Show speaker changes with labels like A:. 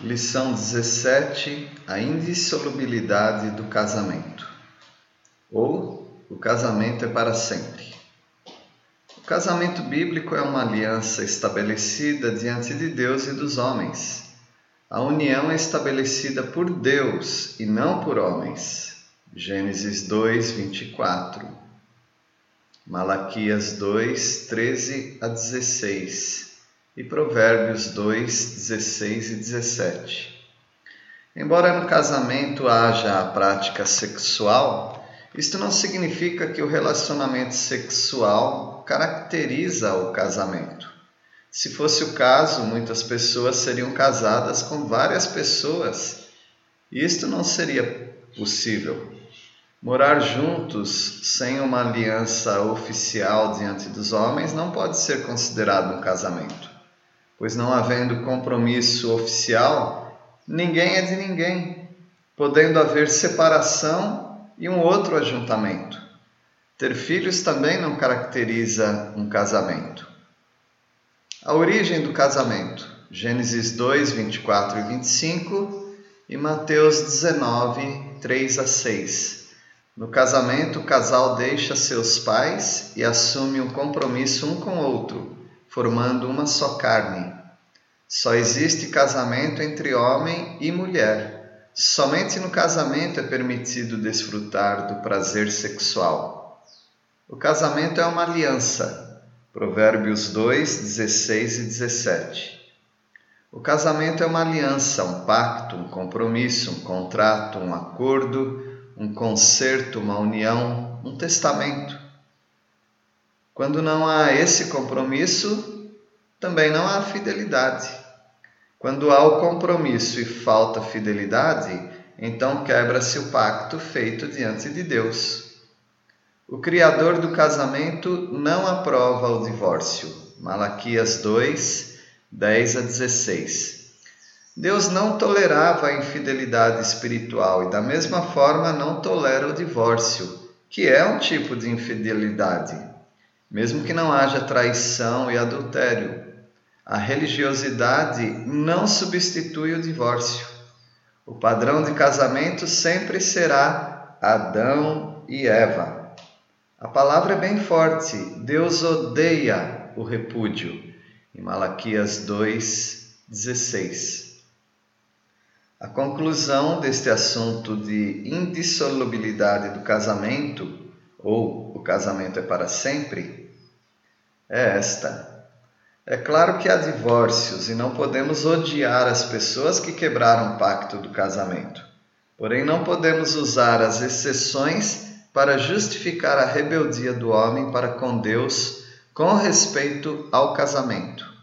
A: Lição 17: A indissolubilidade do casamento. Ou o casamento é para sempre. O casamento bíblico é uma aliança estabelecida diante de Deus e dos homens. A união é estabelecida por Deus e não por homens. Gênesis 2, 24. Malaquias 2, 13 a 16 e Provérbios 2, 16 e 17. Embora no casamento haja a prática sexual, isto não significa que o relacionamento sexual caracteriza o casamento. Se fosse o caso, muitas pessoas seriam casadas com várias pessoas, e isto não seria possível. Morar juntos sem uma aliança oficial diante dos homens não pode ser considerado um casamento pois não havendo compromisso oficial, ninguém é de ninguém, podendo haver separação e um outro ajuntamento. Ter filhos também não caracteriza um casamento. A origem do casamento, Gênesis 2, 24 e 25 e Mateus 19, 3 a 6. No casamento, o casal deixa seus pais e assume um compromisso um com o outro formando uma só carne. Só existe casamento entre homem e mulher. Somente no casamento é permitido desfrutar do prazer sexual. O casamento é uma aliança. Provérbios 2, 16 e 17. O casamento é uma aliança, um pacto, um compromisso, um contrato, um acordo, um concerto, uma união, um testamento. Quando não há esse compromisso, também não há fidelidade. Quando há o compromisso e falta fidelidade, então quebra-se o pacto feito diante de Deus. O Criador do casamento não aprova o divórcio. Malaquias 2, 10 a 16. Deus não tolerava a infidelidade espiritual e, da mesma forma, não tolera o divórcio, que é um tipo de infidelidade mesmo que não haja traição e adultério. A religiosidade não substitui o divórcio. O padrão de casamento sempre será Adão e Eva. A palavra é bem forte. Deus odeia o repúdio. Em Malaquias 2:16. A conclusão deste assunto de indissolubilidade do casamento ou casamento é para sempre, é esta. É claro que há divórcios e não podemos odiar as pessoas que quebraram o pacto do casamento. Porém, não podemos usar as exceções para justificar a rebeldia do homem para com Deus com respeito ao casamento.